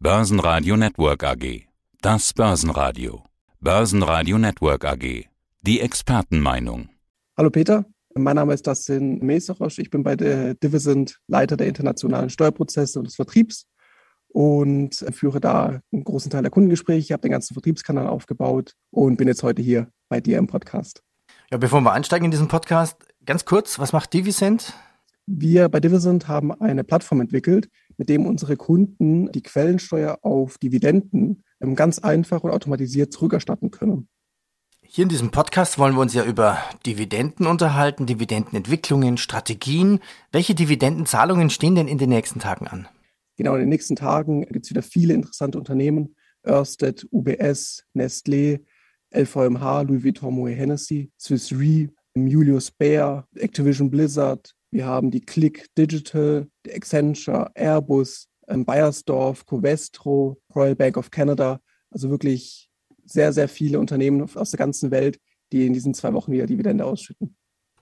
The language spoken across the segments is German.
Börsenradio Network AG. Das Börsenradio. Börsenradio Network AG. Die Expertenmeinung. Hallo Peter, mein Name ist Dustin Meserosch. Ich bin bei der Divisent Leiter der internationalen Steuerprozesse und des Vertriebs und führe da einen großen Teil der Kundengespräche. Ich habe den ganzen Vertriebskanal aufgebaut und bin jetzt heute hier bei dir im Podcast. Ja, bevor wir einsteigen in diesen Podcast, ganz kurz, was macht Divisent? Wir bei Divisent haben eine Plattform entwickelt, mit dem unsere Kunden die Quellensteuer auf Dividenden ähm, ganz einfach und automatisiert zurückerstatten können. Hier in diesem Podcast wollen wir uns ja über Dividenden unterhalten, Dividendenentwicklungen, Strategien. Welche Dividendenzahlungen stehen denn in den nächsten Tagen an? Genau, in den nächsten Tagen gibt es wieder viele interessante Unternehmen. Ørsted, UBS, Nestlé, LVMH, Louis Vuitton Moet Hennessy, Swiss Re, Julius Baer, Activision Blizzard, wir haben die Click Digital, die Accenture, Airbus, ähm, Bayersdorf, Covestro, Royal Bank of Canada. Also wirklich sehr, sehr viele Unternehmen aus der ganzen Welt, die in diesen zwei Wochen wieder Dividende ausschütten.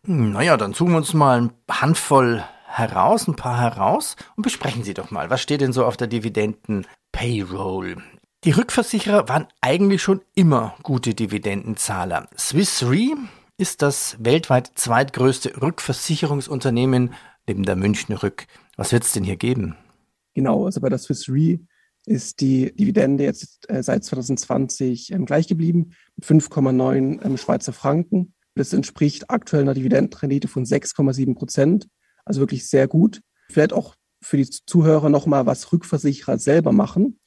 Hm, naja, dann suchen wir uns mal ein Handvoll heraus, ein paar heraus und besprechen Sie doch mal. Was steht denn so auf der Dividenden-Payroll? Die Rückversicherer waren eigentlich schon immer gute Dividendenzahler. Swiss Re ist das weltweit zweitgrößte Rückversicherungsunternehmen neben der Münchner Rück. Was wird es denn hier geben? Genau, also bei der Swiss Re ist die Dividende jetzt äh, seit 2020 ähm, gleich geblieben mit 5,9 ähm, Schweizer Franken. Das entspricht aktuell einer Dividendenrendite von 6,7 Prozent, also wirklich sehr gut. Vielleicht auch für die Zuhörer nochmal, was Rückversicherer selber machen.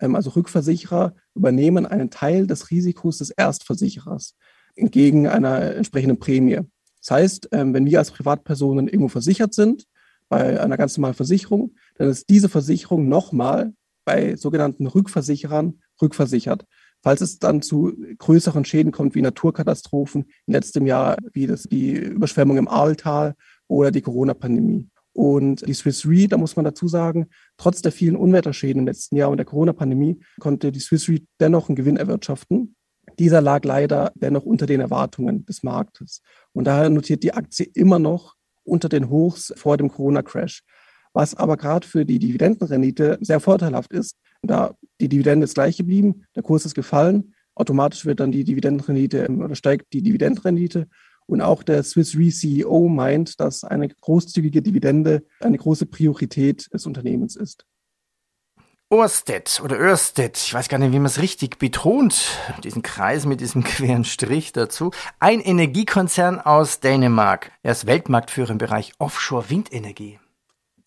Ähm, also Rückversicherer übernehmen einen Teil des Risikos des Erstversicherers entgegen einer entsprechenden Prämie. Das heißt, ähm, wenn wir als Privatpersonen irgendwo versichert sind, bei einer ganz normalen Versicherung, dann ist diese Versicherung nochmal bei sogenannten Rückversicherern rückversichert. Falls es dann zu größeren Schäden kommt, wie Naturkatastrophen, in letztem Jahr wie das, die Überschwemmung im Ahrtal oder die Corona-Pandemie. Und die Swiss Re, da muss man dazu sagen, trotz der vielen Unwetterschäden im letzten Jahr und der Corona-Pandemie konnte die Swiss Re dennoch einen Gewinn erwirtschaften. Dieser lag leider dennoch unter den Erwartungen des Marktes. Und daher notiert die Aktie immer noch unter den Hochs vor dem Corona-Crash. Was aber gerade für die Dividendenrendite sehr vorteilhaft ist, da die Dividende ist gleich geblieben, der Kurs ist gefallen, automatisch wird dann die Dividendenrendite ähm, oder steigt die Dividendenrendite. Und auch der Swiss Re CEO meint, dass eine großzügige Dividende eine große Priorität des Unternehmens ist. Orsted oder Ørsted, ich weiß gar nicht, wie man es richtig betont, diesen Kreis mit diesem queren Strich dazu. Ein Energiekonzern aus Dänemark. Er ist Weltmarktführer im Bereich Offshore-Windenergie.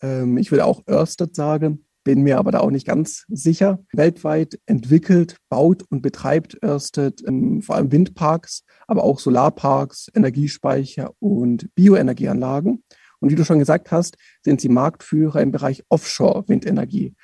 Ähm, ich will auch Ørsted sagen, bin mir aber da auch nicht ganz sicher. Weltweit entwickelt, baut und betreibt Ørsted ähm, vor allem Windparks, aber auch Solarparks, Energiespeicher und Bioenergieanlagen. Und wie du schon gesagt hast, sind sie Marktführer im Bereich Offshore-Windenergie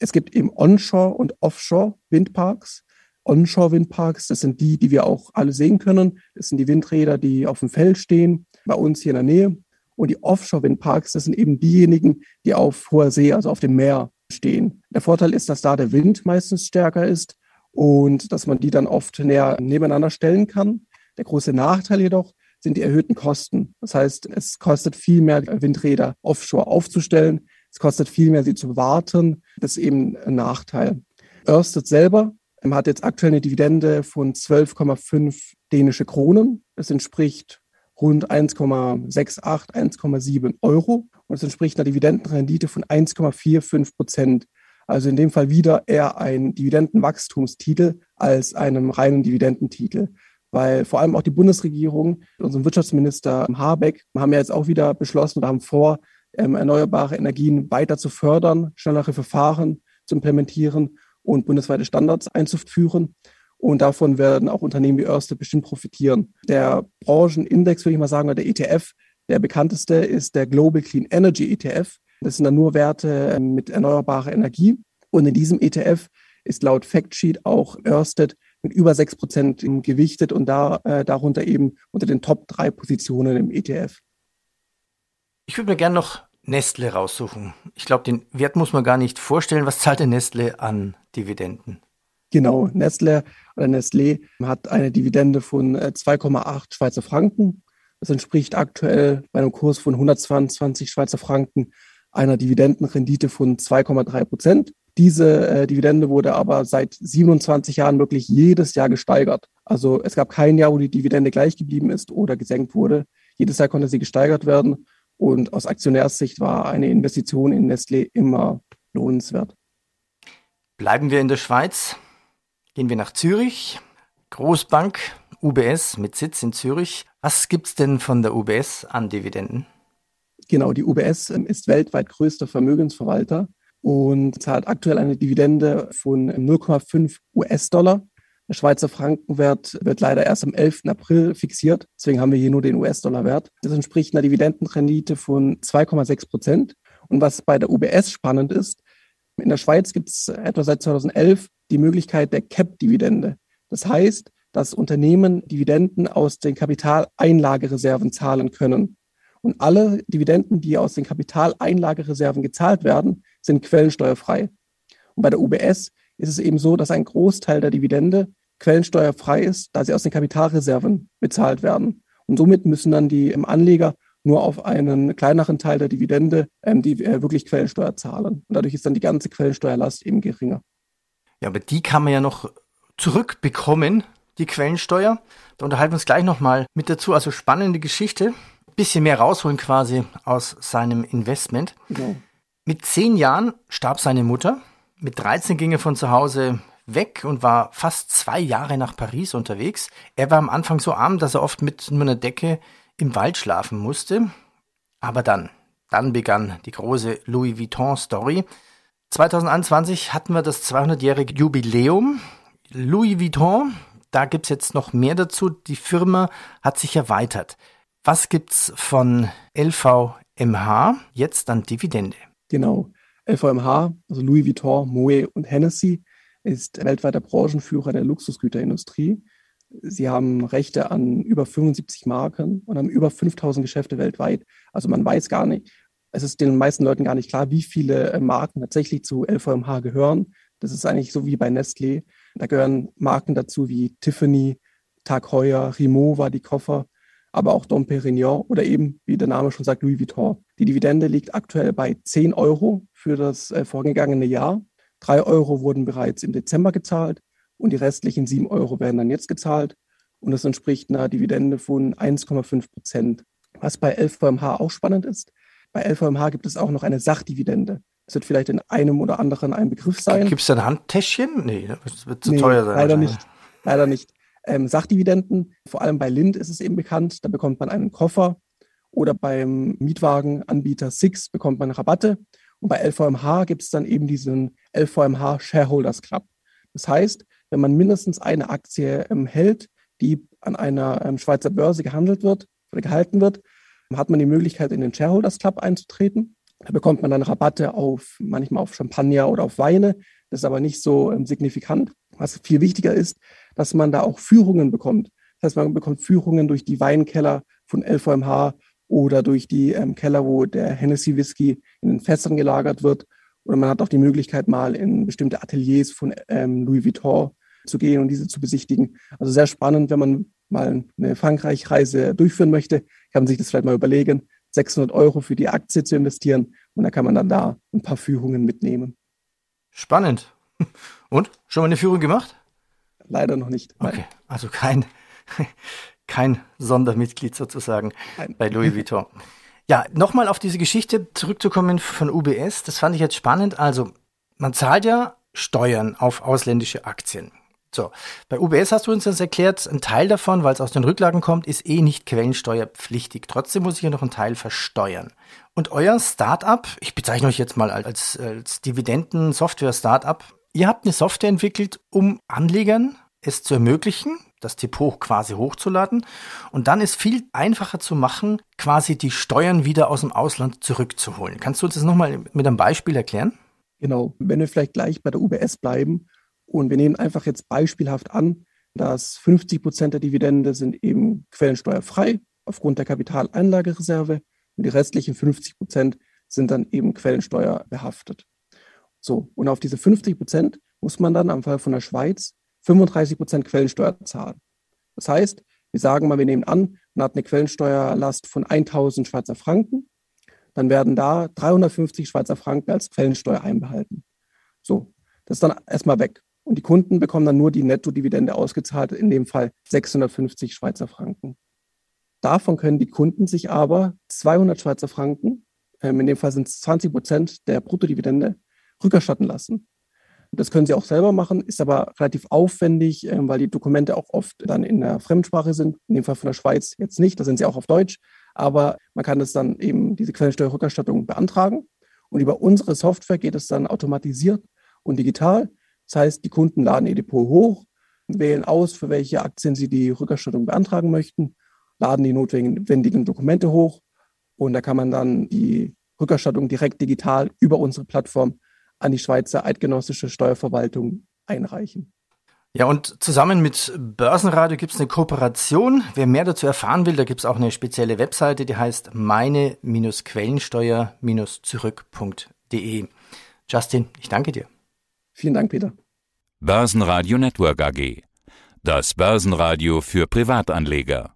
es gibt eben Onshore- und Offshore-Windparks. Onshore-Windparks, das sind die, die wir auch alle sehen können. Das sind die Windräder, die auf dem Feld stehen, bei uns hier in der Nähe. Und die Offshore-Windparks, das sind eben diejenigen, die auf hoher See, also auf dem Meer stehen. Der Vorteil ist, dass da der Wind meistens stärker ist und dass man die dann oft näher nebeneinander stellen kann. Der große Nachteil jedoch sind die erhöhten Kosten. Das heißt, es kostet viel mehr, Windräder offshore aufzustellen. Es kostet viel mehr, sie zu warten. Das ist eben ein Nachteil. Ørsted selber hat jetzt aktuell eine Dividende von 12,5 dänische Kronen. Das entspricht rund 1,68, 1,7 Euro. Und das entspricht einer Dividendenrendite von 1,45 Prozent. Also in dem Fall wieder eher ein Dividendenwachstumstitel als einem reinen Dividendentitel. Weil vor allem auch die Bundesregierung, unserem Wirtschaftsminister Habeck, haben ja jetzt auch wieder beschlossen oder haben vor, ähm, erneuerbare Energien weiter zu fördern, schnellere Verfahren zu implementieren und bundesweite Standards einzuführen. Und davon werden auch Unternehmen wie Ørsted bestimmt profitieren. Der Branchenindex, würde ich mal sagen, oder der ETF, der bekannteste ist der Global Clean Energy ETF. Das sind dann nur Werte ähm, mit erneuerbarer Energie. Und in diesem ETF ist laut Factsheet auch Ørsted mit über sechs Prozent gewichtet und da, äh, darunter eben unter den Top drei Positionen im ETF. Ich würde mir gerne noch Nestle raussuchen. Ich glaube, den Wert muss man gar nicht vorstellen. Was zahlt denn Nestle an Dividenden? Genau, Nestle oder Nestlé hat eine Dividende von 2,8 äh, Schweizer Franken. Das entspricht aktuell bei einem Kurs von 122 Schweizer Franken einer Dividendenrendite von 2,3 Prozent. Diese äh, Dividende wurde aber seit 27 Jahren wirklich jedes Jahr gesteigert. Also es gab kein Jahr, wo die Dividende gleich geblieben ist oder gesenkt wurde. Jedes Jahr konnte sie gesteigert werden. Und aus Aktionärssicht war eine Investition in Nestlé immer lohnenswert. Bleiben wir in der Schweiz. Gehen wir nach Zürich. Großbank UBS mit Sitz in Zürich. Was gibt es denn von der UBS an Dividenden? Genau, die UBS ähm, ist weltweit größter Vermögensverwalter und zahlt aktuell eine Dividende von 0,5 US-Dollar. Der Schweizer Frankenwert wird leider erst am 11. April fixiert. Deswegen haben wir hier nur den US-Dollar-Wert. Das entspricht einer Dividendenrendite von 2,6 Prozent. Und was bei der UBS spannend ist, in der Schweiz gibt es etwa seit 2011 die Möglichkeit der Cap-Dividende. Das heißt, dass Unternehmen Dividenden aus den Kapitaleinlagereserven zahlen können. Und alle Dividenden, die aus den Kapitaleinlagereserven gezahlt werden, sind quellensteuerfrei. Und bei der UBS ist es eben so, dass ein Großteil der Dividende quellensteuerfrei ist, da sie aus den Kapitalreserven bezahlt werden. Und somit müssen dann die Anleger nur auf einen kleineren Teil der Dividende ähm, die äh, wirklich Quellensteuer zahlen. Und dadurch ist dann die ganze Quellensteuerlast eben geringer. Ja, aber die kann man ja noch zurückbekommen, die Quellensteuer. Da unterhalten wir uns gleich nochmal mit dazu. Also spannende Geschichte. Bisschen mehr rausholen quasi aus seinem Investment. Genau. Mit zehn Jahren starb seine Mutter. Mit 13 ging er von zu Hause weg und war fast zwei Jahre nach Paris unterwegs. Er war am Anfang so arm, dass er oft mit nur einer Decke im Wald schlafen musste. Aber dann, dann begann die große Louis Vuitton-Story. 2021 hatten wir das 200-jährige Jubiläum. Louis Vuitton, da gibt es jetzt noch mehr dazu. Die Firma hat sich erweitert. Was gibt's von LVMH jetzt an Dividende? Genau. LVMH, also Louis Vuitton, Moe und Hennessy, ist weltweiter Branchenführer der Luxusgüterindustrie. Sie haben Rechte an über 75 Marken und haben über 5000 Geschäfte weltweit. Also man weiß gar nicht, es ist den meisten Leuten gar nicht klar, wie viele äh, Marken tatsächlich zu LVMH gehören. Das ist eigentlich so wie bei Nestlé. Da gehören Marken dazu wie Tiffany, Tag Heuer, Rimowa, die Koffer, aber auch Dom Perignon oder eben, wie der Name schon sagt, Louis Vuitton. Die Dividende liegt aktuell bei 10 Euro für das äh, vorgegangene Jahr. Drei Euro wurden bereits im Dezember gezahlt und die restlichen sieben Euro werden dann jetzt gezahlt. Und das entspricht einer Dividende von 1,5 Prozent. Was bei LVMH auch spannend ist, bei LVMH gibt es auch noch eine Sachdividende. Das wird vielleicht in einem oder anderen ein Begriff sein. Gibt es da ein Handtäschchen? Nee, das wird zu nee, teuer sein. Leider nicht. Leider nicht. Ähm, Sachdividenden, vor allem bei Lind ist es eben bekannt, da bekommt man einen Koffer oder beim Mietwagenanbieter Six bekommt man Rabatte. Und bei LVMH gibt es dann eben diesen LVMH Shareholders Club. Das heißt, wenn man mindestens eine Aktie ähm, hält, die an einer ähm, Schweizer Börse gehandelt wird oder gehalten wird, hat man die Möglichkeit, in den Shareholders Club einzutreten. Da bekommt man dann Rabatte auf manchmal auf Champagner oder auf Weine. Das ist aber nicht so ähm, signifikant. Was viel wichtiger ist, dass man da auch Führungen bekommt. Das heißt, man bekommt Führungen durch die Weinkeller von LVMH oder durch die ähm, Keller, wo der Hennessy Whisky in den Fässern gelagert wird. Oder man hat auch die Möglichkeit, mal in bestimmte Ateliers von ähm, Louis Vuitton zu gehen und diese zu besichtigen. Also sehr spannend, wenn man mal eine Frankreich-Reise durchführen möchte, kann man sich das vielleicht mal überlegen, 600 Euro für die Aktie zu investieren und dann kann man dann da ein paar Führungen mitnehmen. Spannend. Und? Schon mal eine Führung gemacht? Leider noch nicht. Nein. Okay, also kein, kein Sondermitglied sozusagen bei Louis Vuitton. Ja, nochmal auf diese Geschichte zurückzukommen von UBS, das fand ich jetzt spannend. Also, man zahlt ja Steuern auf ausländische Aktien. So, bei UBS hast du uns das erklärt, ein Teil davon, weil es aus den Rücklagen kommt, ist eh nicht quellensteuerpflichtig. Trotzdem muss ich ja noch einen Teil versteuern. Und euer Startup, ich bezeichne euch jetzt mal als, als Dividenden-Software-Startup, ihr habt eine Software entwickelt, um Anlegern es zu ermöglichen, das Depot quasi hochzuladen. Und dann ist viel einfacher zu machen, quasi die Steuern wieder aus dem Ausland zurückzuholen. Kannst du uns das nochmal mit einem Beispiel erklären? Genau, wenn wir vielleicht gleich bei der UBS bleiben und wir nehmen einfach jetzt beispielhaft an, dass 50 Prozent der Dividende sind eben quellensteuerfrei aufgrund der Kapitaleinlagereserve und die restlichen 50 Prozent sind dann eben Quellensteuer behaftet. So, und auf diese 50 Prozent muss man dann am Fall von der Schweiz 35 Prozent Quellensteuer zahlen. Das heißt, wir sagen mal, wir nehmen an, man hat eine Quellensteuerlast von 1000 Schweizer Franken, dann werden da 350 Schweizer Franken als Quellensteuer einbehalten. So, das ist dann erstmal weg. Und die Kunden bekommen dann nur die Nettodividende ausgezahlt, in dem Fall 650 Schweizer Franken. Davon können die Kunden sich aber 200 Schweizer Franken, ähm, in dem Fall sind es 20 Prozent der Bruttodividende, rückerstatten lassen. Das können sie auch selber machen, ist aber relativ aufwendig, ähm, weil die Dokumente auch oft dann in der Fremdsprache sind. In dem Fall von der Schweiz jetzt nicht, da sind sie auch auf Deutsch. Aber man kann das dann eben, diese Quellensteuerrückerstattung beantragen. Und über unsere Software geht es dann automatisiert und digital. Das heißt, die Kunden laden ihr Depot hoch, wählen aus, für welche Aktien sie die Rückerstattung beantragen möchten, laden die notwendigen Dokumente hoch und da kann man dann die Rückerstattung direkt digital über unsere Plattform an die Schweizer Eidgenössische Steuerverwaltung einreichen. Ja, und zusammen mit Börsenradio gibt es eine Kooperation. Wer mehr dazu erfahren will, da gibt es auch eine spezielle Webseite, die heißt meine-quellensteuer-zurück.de. Justin, ich danke dir. Vielen Dank, Peter. Börsenradio Network AG. Das Börsenradio für Privatanleger.